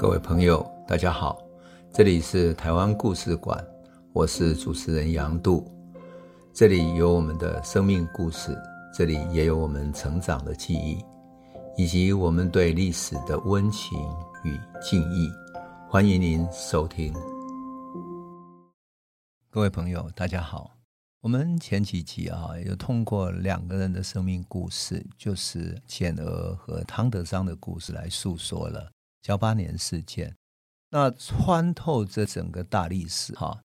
各位朋友，大家好，这里是台湾故事馆，我是主持人杨度，这里有我们的生命故事，这里也有我们成长的记忆，以及我们对历史的温情与敬意。欢迎您收听。各位朋友，大家好，我们前几集啊，有通过两个人的生命故事，就是简娥和汤德章的故事来诉说了。幺八年事件，那穿透这整个大历史哈，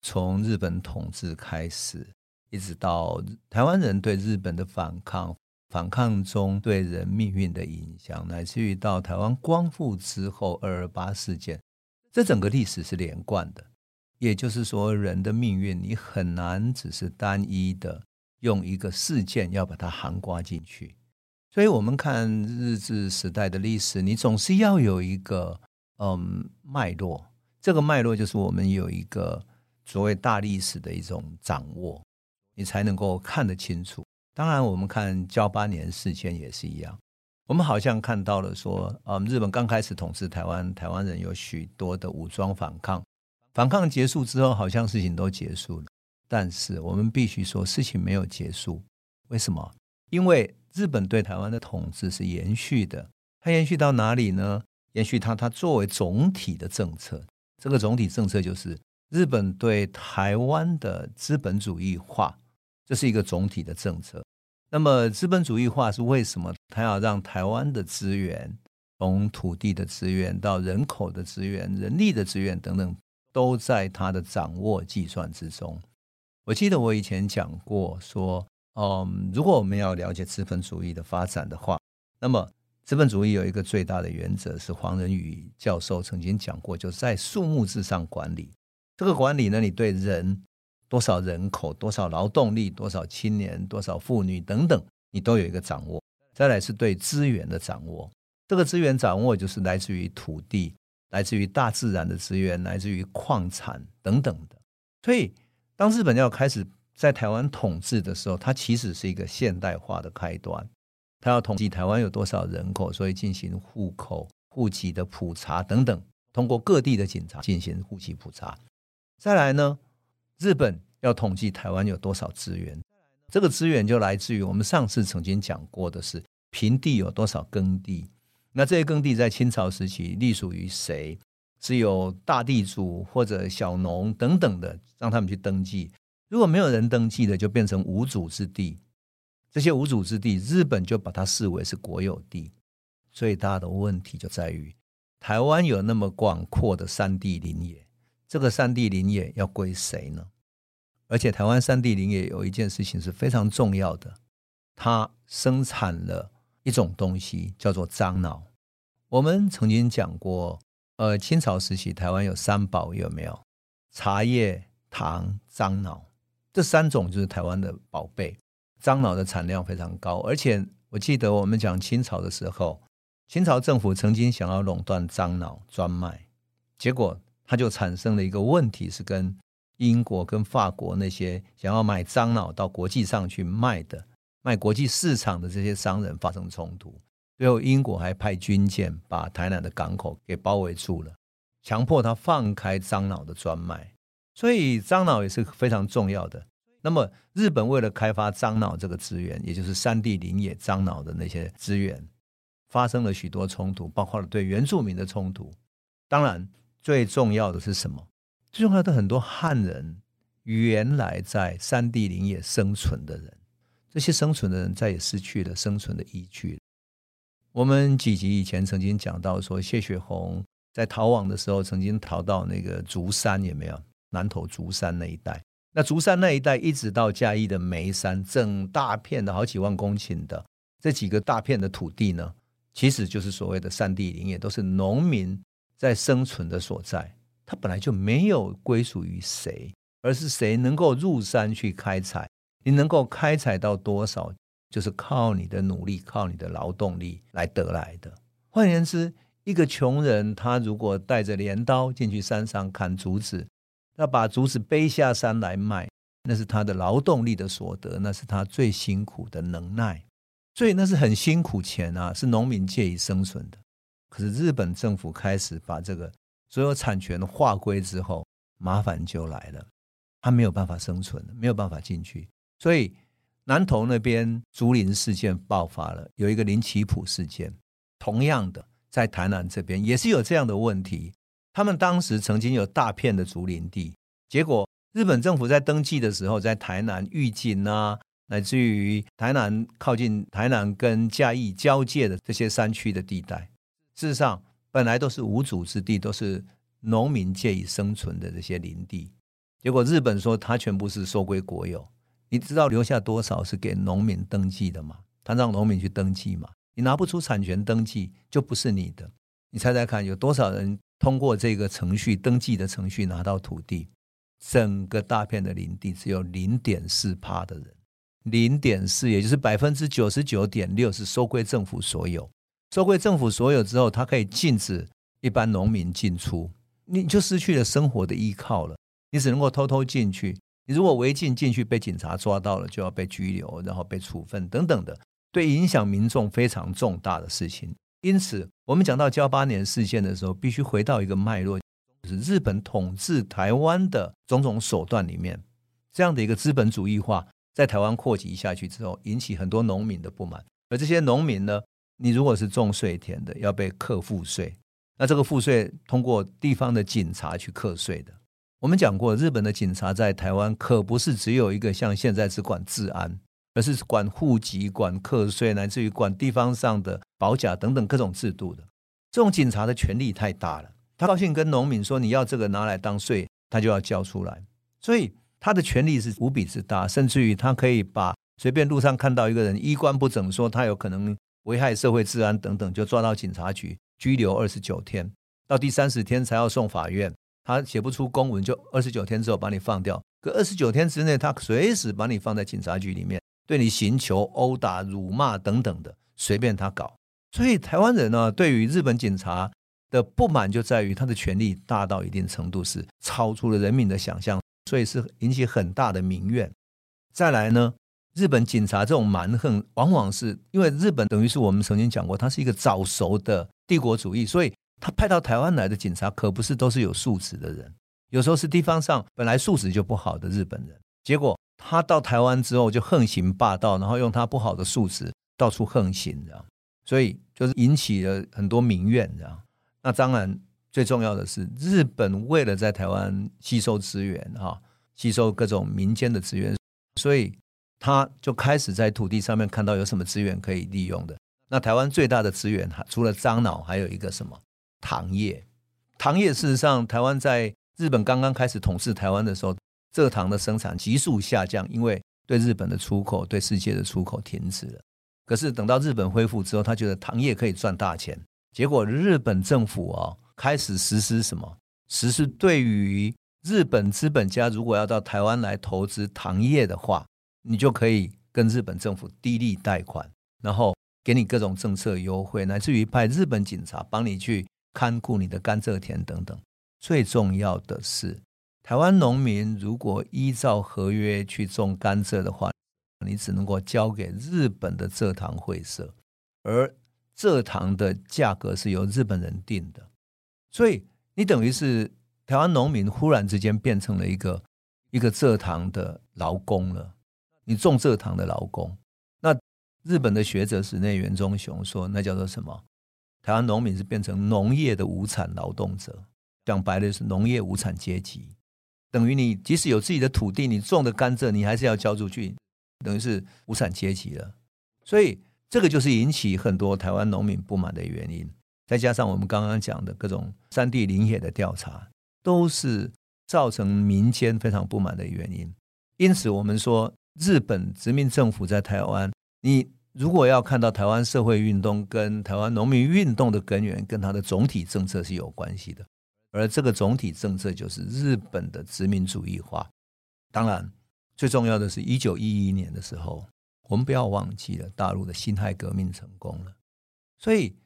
从日本统治开始，一直到台湾人对日本的反抗，反抗中对人命运的影响，乃至于到台湾光复之后二二八事件，这整个历史是连贯的。也就是说，人的命运你很难只是单一的用一个事件要把它涵盖进去。所以，我们看日治时代的历史，你总是要有一个嗯脉络。这个脉络就是我们有一个所谓大历史的一种掌握，你才能够看得清楚。当然，我们看噍吧哖事件也是一样。我们好像看到了说，嗯，日本刚开始统治台湾，台湾人有许多的武装反抗，反抗结束之后，好像事情都结束了。但是，我们必须说，事情没有结束。为什么？因为日本对台湾的统治是延续的，它延续到哪里呢？延续它，它作为总体的政策，这个总体政策就是日本对台湾的资本主义化，这是一个总体的政策。那么资本主义化是为什么？它要让台湾的资源，从土地的资源到人口的资源、人力的资源等等，都在它的掌握计算之中。我记得我以前讲过说。嗯，如果我们要了解资本主义的发展的话，那么资本主义有一个最大的原则是黄仁宇教授曾经讲过，就是在数目之上管理。这个管理呢，你对人多少人口、多少劳动力、多少青年、多少妇女等等，你都有一个掌握。再来是对资源的掌握，这个资源掌握就是来自于土地、来自于大自然的资源、来自于矿产等等的。所以，当日本要开始。在台湾统治的时候，它其实是一个现代化的开端。它要统计台湾有多少人口，所以进行户口、户籍的普查等等，通过各地的警察进行户籍普查。再来呢，日本要统计台湾有多少资源，这个资源就来自于我们上次曾经讲过的是平地有多少耕地。那这些耕地在清朝时期隶属于谁？是有大地主或者小农等等的，让他们去登记。如果没有人登记的，就变成无主之地。这些无主之地，日本就把它视为是国有地。最大的问题就在于，台湾有那么广阔的山地林野，这个山地林野要归谁呢？而且，台湾山地林野有一件事情是非常重要的，它生产了一种东西，叫做樟脑。我们曾经讲过，呃，清朝时期台湾有三宝，有没有？茶叶、糖、樟脑。这三种就是台湾的宝贝，樟脑的产量非常高，而且我记得我们讲清朝的时候，清朝政府曾经想要垄断樟脑专卖，结果它就产生了一个问题，是跟英国跟法国那些想要买樟脑到国际上去卖的、卖国际市场的这些商人发生冲突，最后英国还派军舰把台南的港口给包围住了，强迫他放开樟脑的专卖。所以樟脑也是非常重要的。那么日本为了开发樟脑这个资源，也就是山地林野樟脑的那些资源，发生了许多冲突，包括了对原住民的冲突。当然，最重要的是什么？最重要的很多汉人原来在山地林野生存的人，这些生存的人再也失去了生存的依据。我们几集以前曾经讲到说，谢雪红在逃亡的时候，曾经逃到那个竹山，有没有？南投竹山那一带，那竹山那一带一直到嘉义的梅山，整大片的好几万公顷的这几个大片的土地呢，其实就是所谓的山地林业，都是农民在生存的所在。它本来就没有归属于谁，而是谁能够入山去开采，你能够开采到多少，就是靠你的努力，靠你的劳动力来得来的。换言之，一个穷人他如果带着镰刀进去山上砍竹子，要把竹子背下山来卖，那是他的劳动力的所得，那是他最辛苦的能耐，所以那是很辛苦钱啊，是农民借以生存的。可是日本政府开始把这个所有产权划归之后，麻烦就来了，他没有办法生存，没有办法进去。所以南投那边竹林事件爆发了，有一个林奇普事件。同样的，在台南这边也是有这样的问题。他们当时曾经有大片的竹林地，结果日本政府在登记的时候，在台南玉井啊，乃至于台南靠近台南跟嘉义交界的这些山区的地带。事实上，本来都是无主之地，都是农民借以生存的这些林地。结果日本说他全部是收归国有，你知道留下多少是给农民登记的吗？他让农民去登记吗？你拿不出产权登记，就不是你的。你猜猜看，有多少人通过这个程序登记的程序拿到土地？整个大片的林地只有零点四趴的人，零点四，也就是百分之九十九点六是收归政府所有。收归政府所有之后，它可以禁止一般农民进出，你就失去了生活的依靠了。你只能够偷偷进去，你如果违禁进去被警察抓到了，就要被拘留，然后被处分等等的，对影响民众非常重大的事情。因此，我们讲到噍吧哖事件的时候，必须回到一个脉络，就是日本统治台湾的种种手段里面，这样的一个资本主义化在台湾扩及下去之后，引起很多农民的不满，而这些农民呢，你如果是种税田的，要被课赋税，那这个赋税通过地方的警察去课税的。我们讲过，日本的警察在台湾可不是只有一个像现在只管治安，而是管户籍、管课税，乃至于管地方上的保甲等等各种制度的。这种警察的权力太大了，他高兴跟农民说，你要这个拿来当税，他就要交出来，所以他的权力是无比之大，甚至于他可以把随便路上看到一个人衣冠不整，说他有可能。危害社会治安等等，就抓到警察局拘留二十九天，到第三十天才要送法院。他写不出公文，就二十九天之后把你放掉。可二十九天之内，他随时把你放在警察局里面，对你刑求、殴打、辱骂等等的，随便他搞。所以台湾人呢，对于日本警察的不满就在于他的权力大到一定程度是超出了人民的想象，所以是引起很大的民怨。再来呢？日本警察这种蛮横，往往是因为日本等于是我们曾经讲过，他是一个早熟的帝国主义，所以他派到台湾来的警察可不是都是有素质的人，有时候是地方上本来素质就不好的日本人，结果他到台湾之后就横行霸道，然后用他不好的素质到处横行，这样，所以就是引起了很多民怨，这样。那当然最重要的是，日本为了在台湾吸收资源，哈，吸收各种民间的资源，所以。他就开始在土地上面看到有什么资源可以利用的。那台湾最大的资源，除了樟脑，还有一个什么糖业？糖业事实上，台湾在日本刚刚开始统治台湾的时候，蔗糖的生产急速下降，因为对日本的出口、对世界的出口停止了。可是等到日本恢复之后，他觉得糖业可以赚大钱，结果日本政府啊开始实施什么？实施对于日本资本家如果要到台湾来投资糖业的话。你就可以跟日本政府低利贷款，然后给你各种政策优惠，乃至于派日本警察帮你去看顾你的甘蔗田等等。最重要的是，台湾农民如果依照合约去种甘蔗的话，你只能够交给日本的蔗糖会社，而蔗糖的价格是由日本人定的，所以你等于是台湾农民忽然之间变成了一个一个蔗糖的劳工了。你种蔗糖的劳工，那日本的学者室内元忠雄说，那叫做什么？台湾农民是变成农业的无产劳动者，讲白了是农业无产阶级，等于你即使有自己的土地，你种的甘蔗你还是要交出去，等于是无产阶级了。所以这个就是引起很多台湾农民不满的原因，再加上我们刚刚讲的各种山地林野的调查，都是造成民间非常不满的原因。因此，我们说。日本殖民政府在台湾，你如果要看到台湾社会运动跟台湾农民运动的根源，跟它的总体政策是有关系的，而这个总体政策就是日本的殖民主义化。当然，最重要的是一九一一年的时候，我们不要忘记了大陆的辛亥革命成功了，所以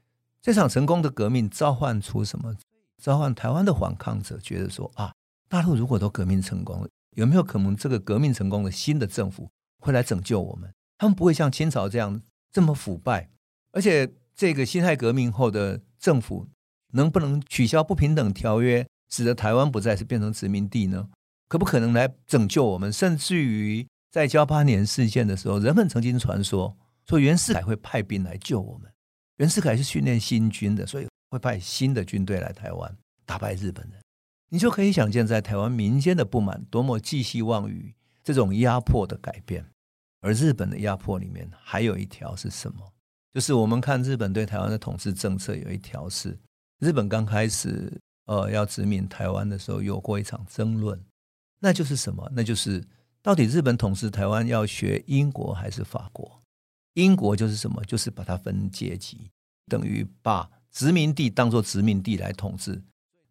这场成功的革命召唤出什么？召唤台湾的反抗者觉得说啊，大陆如果都革命成功了。有没有可能这个革命成功的新的政府会来拯救我们？他们不会像清朝这样这么腐败，而且这个辛亥革命后的政府能不能取消不平等条约，使得台湾不再是变成殖民地呢？可不可能来拯救我们？甚至于在噍吧哖事件的时候，人们曾经传说说袁世凯会派兵来救我们。袁世凯是训练新军的，所以会派新的军队来台湾打败日本人。你就可以想见，在台湾民间的不满多么寄希望于这种压迫的改变。而日本的压迫里面还有一条是什么？就是我们看日本对台湾的统治政策有一条是，日本刚开始呃要殖民台湾的时候有过一场争论，那就是什么？那就是到底日本统治台湾要学英国还是法国？英国就是什么？就是把它分阶级，等于把殖民地当作殖民地来统治，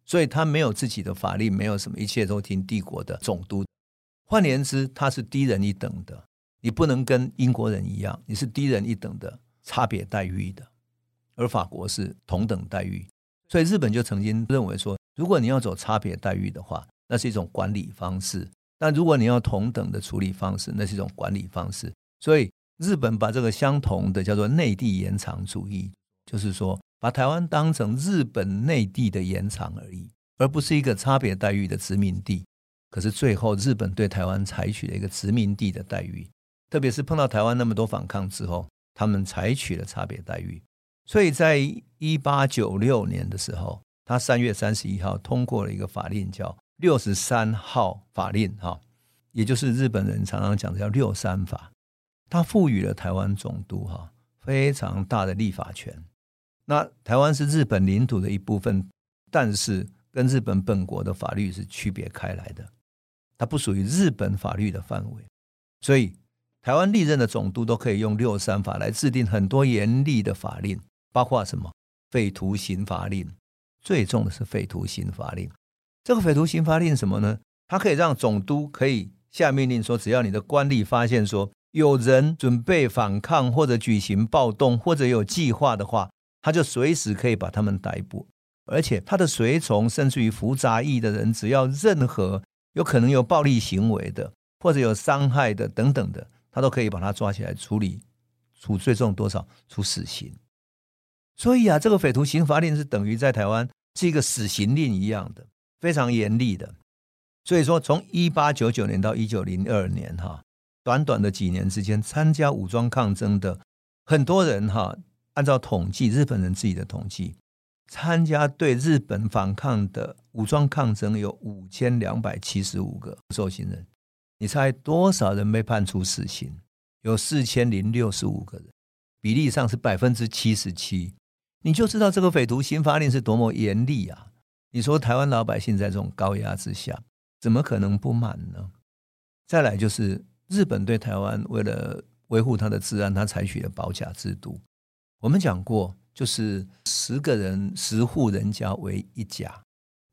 所以他没有自己的法令，没有什么，一切都听帝国的总督。换言之，他是低人一等的，你不能跟英国人一样，你是低人一等的，差别待遇的。而法国是同等待遇，所以日本就曾经认为说，如果你要走差别待遇的话，那是一种管理方式；但如果你要同等的处理方式，那是一种管理方式。所以。日本把这个相同的叫做内地延长主义，就是说把台湾当成日本内地的延长而已，而不是一个差别待遇的殖民地。可是最后，日本对台湾采取了一个殖民地的待遇，特别是碰到台湾那么多反抗之后，他们采取了差别待遇。所以在一八九六年的时候，他三月三十一号通过了一个法令，叫六十三号法令，哈，也就是日本人常常讲的叫六三法。它赋予了台湾总督哈非常大的立法权。那台湾是日本领土的一部分，但是跟日本本国的法律是区别开来的，它不属于日本法律的范围。所以台湾历任的总督都可以用六三法来制定很多严厉的法令，包括什么废徒刑罚令，最重的是废徒刑罚令。这个匪徒刑罚令什么呢？它可以让总督可以下命令说，只要你的官吏发现说。有人准备反抗或者举行暴动或者有计划的话，他就随时可以把他们逮捕，而且他的随从甚至于服杂役的人，只要任何有可能有暴力行为的或者有伤害的等等的，他都可以把他抓起来处理，处最重多少？处死刑。所以啊，这个匪徒刑罚令是等于在台湾是一个死刑令一样的，非常严厉的。所以说，从一八九九年到一九零二年，哈。短短的几年之间，参加武装抗争的很多人哈，按照统计，日本人自己的统计，参加对日本反抗的武装抗争有五千两百七十五个受刑人。你猜多少人被判处死刑？有四千零六十五个人，比例上是百分之七十七。你就知道这个匪徒刑法令是多么严厉啊！你说台湾老百姓在这种高压之下，怎么可能不满呢？再来就是。日本对台湾为了维护它的治安，它采取了保甲制度。我们讲过，就是十个人、十户人家为一甲，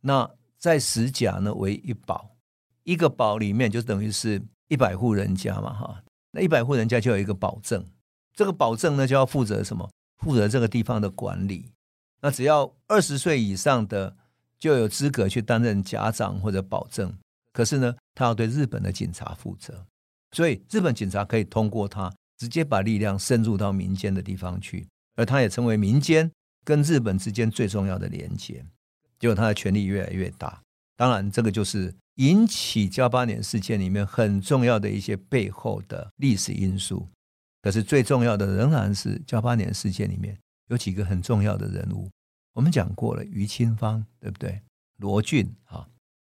那在十甲呢为一保，一个保里面就等于是一百户人家嘛，哈。那一百户人家就有一个保证，这个保证呢就要负责什么？负责这个地方的管理。那只要二十岁以上的就有资格去担任家长或者保证，可是呢，他要对日本的警察负责。所以，日本警察可以通过他直接把力量深入到民间的地方去，而他也成为民间跟日本之间最重要的连接。结果，他的权力越来越大。当然，这个就是引起噍吧哖事件里面很重要的一些背后的历史因素。可是，最重要的仍然是噍吧哖事件里面有几个很重要的人物。我们讲过了，于清芳，对不对？罗俊，啊，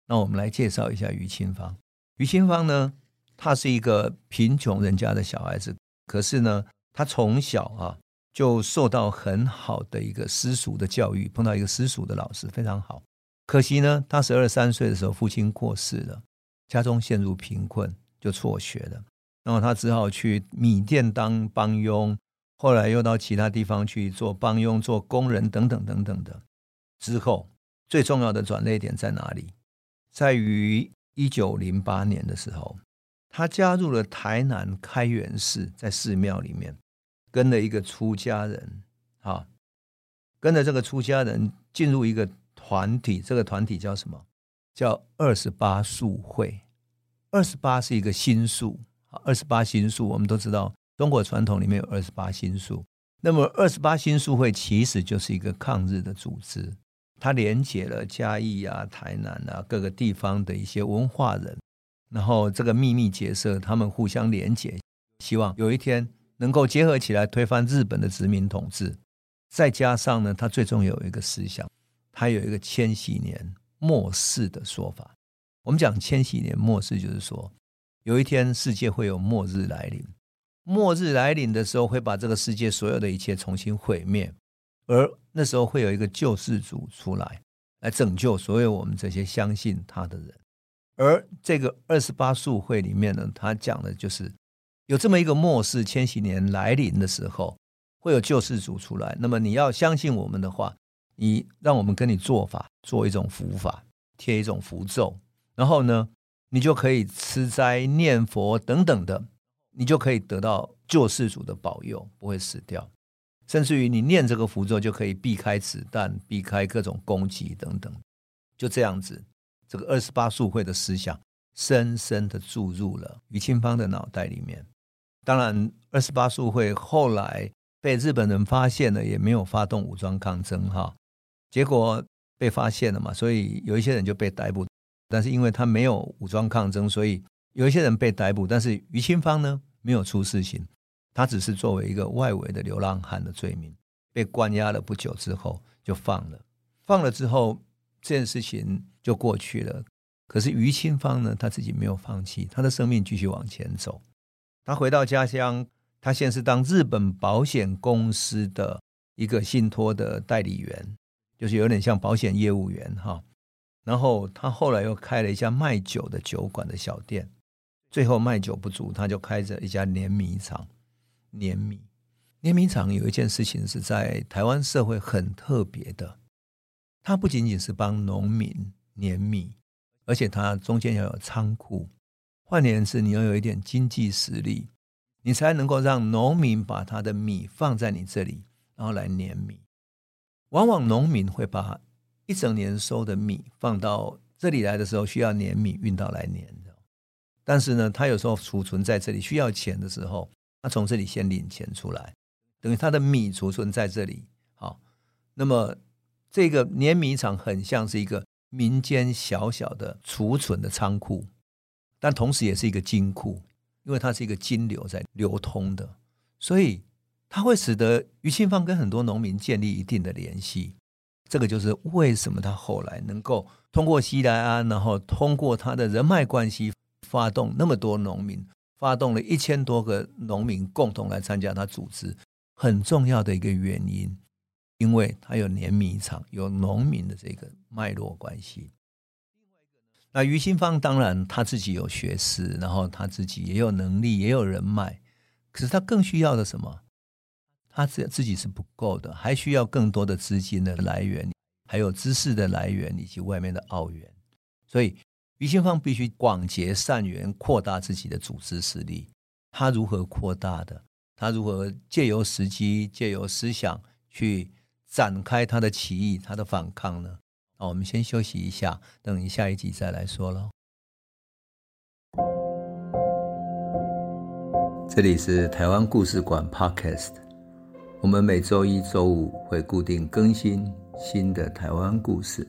那我们来介绍一下于清芳。于清芳呢？他是一个贫穷人家的小孩子，可是呢，他从小啊就受到很好的一个私塾的教育，碰到一个私塾的老师非常好。可惜呢，他十二三岁的时候父亲过世了，家中陷入贫困，就辍学了。然后他只好去米店当帮佣，后来又到其他地方去做帮佣、做工人等等等等的。之后最重要的转捩点在哪里？在于一九零八年的时候。他加入了台南开元寺，在寺庙里面跟了一个出家人，啊，跟着这个出家人进入一个团体，这个团体叫什么？叫二十八宿会。二十八是一个星宿，二十八星宿我们都知道，中国传统里面有二十八星宿，那么二十八新书会其实就是一个抗日的组织，它连接了嘉义啊、台南啊各个地方的一些文化人，然后这个秘密结社，他们互相连接，希望有一天能够结合起来推翻日本的殖民统治。再加上呢，它最终有一个思想，它有一个千禧年末世的说法。我们讲千禧年末世，就是说有一天世界会有末日来临。末日来临的时候，会把这个世界所有的一切重新毁灭，而那时候会有一个救世主出来，来拯救所有我们这些相信他的人。而这个二十八宿会里面呢，他讲的就是有这么一个末世千禧年来临的时候，会有救世主出来。那么你要相信我们的话，你让我们跟你做法，做一种符法，贴一种符咒，然后呢，你就可以吃斋念佛等等的。你就可以得到救世主的保佑，不会死掉，甚至于你念这个符咒就可以避开子弹、避开各种攻击等等。就这样子，这个二十八宿会的思想深深的注入了于清芳的脑袋里面。当然，二十八宿会后来被日本人发现了，也没有发动武装抗争哈。结果被发现了嘛，所以有一些人就被逮捕，但是因为他没有武装抗争，所以。有一些人被逮捕，但是于清芳呢，没有出事情，他只是作为一个外围的流浪汉的罪名被关押了不久之后就放了。放了之后，这件事情就过去了。可是于清芳呢，他自己没有放弃，他的生命继续往前走。他回到家乡，他先是当日本保险公司的一个信托的代理员，就是有点像保险业务员哈。然后他后来又开了一家卖酒的酒馆的小店。最后卖酒不足，他就开着一家碾米厂。碾米，碾米厂有一件事情是在台湾社会很特别的，它不仅仅是帮农民碾米，而且它中间要有仓库。换言之，你要有一点经济实力，你才能够让农民把他的米放在你这里，然后来碾米。往往农民会把一整年收的米放到这里来的时候，需要碾米运到来碾。但是呢，他有时候储存在这里，需要钱的时候，他从这里先领钱出来，等于他的米储存在这里。好，那么这个碾米厂很像是一个民间小小的储存的仓库，但同时也是一个金库，因为它是一个金流在流通的，所以它会使得于清芳跟很多农民建立一定的联系。这个就是为什么他后来能够通过西来庵，然后通过他的人脉关系。发动那么多农民，发动了一千多个农民共同来参加他组织，很重要的一个原因，因为他有碾米厂，有农民的这个脉络关系。那于新芳当然他自己有学识，然后他自己也有能力，也有人脉，可是他更需要的什么？他自自己是不够的，还需要更多的资金的来源，还有知识的来源以及外面的澳援，所以。于清芳必须广结善缘，扩大自己的组织实力。他如何扩大的？他如何借由时机、借由思想去展开他的起义、他的反抗呢？好，我们先休息一下，等一下一集再来说喽。这里是台湾故事馆 Podcast，我们每周一、周五会固定更新新的台湾故事。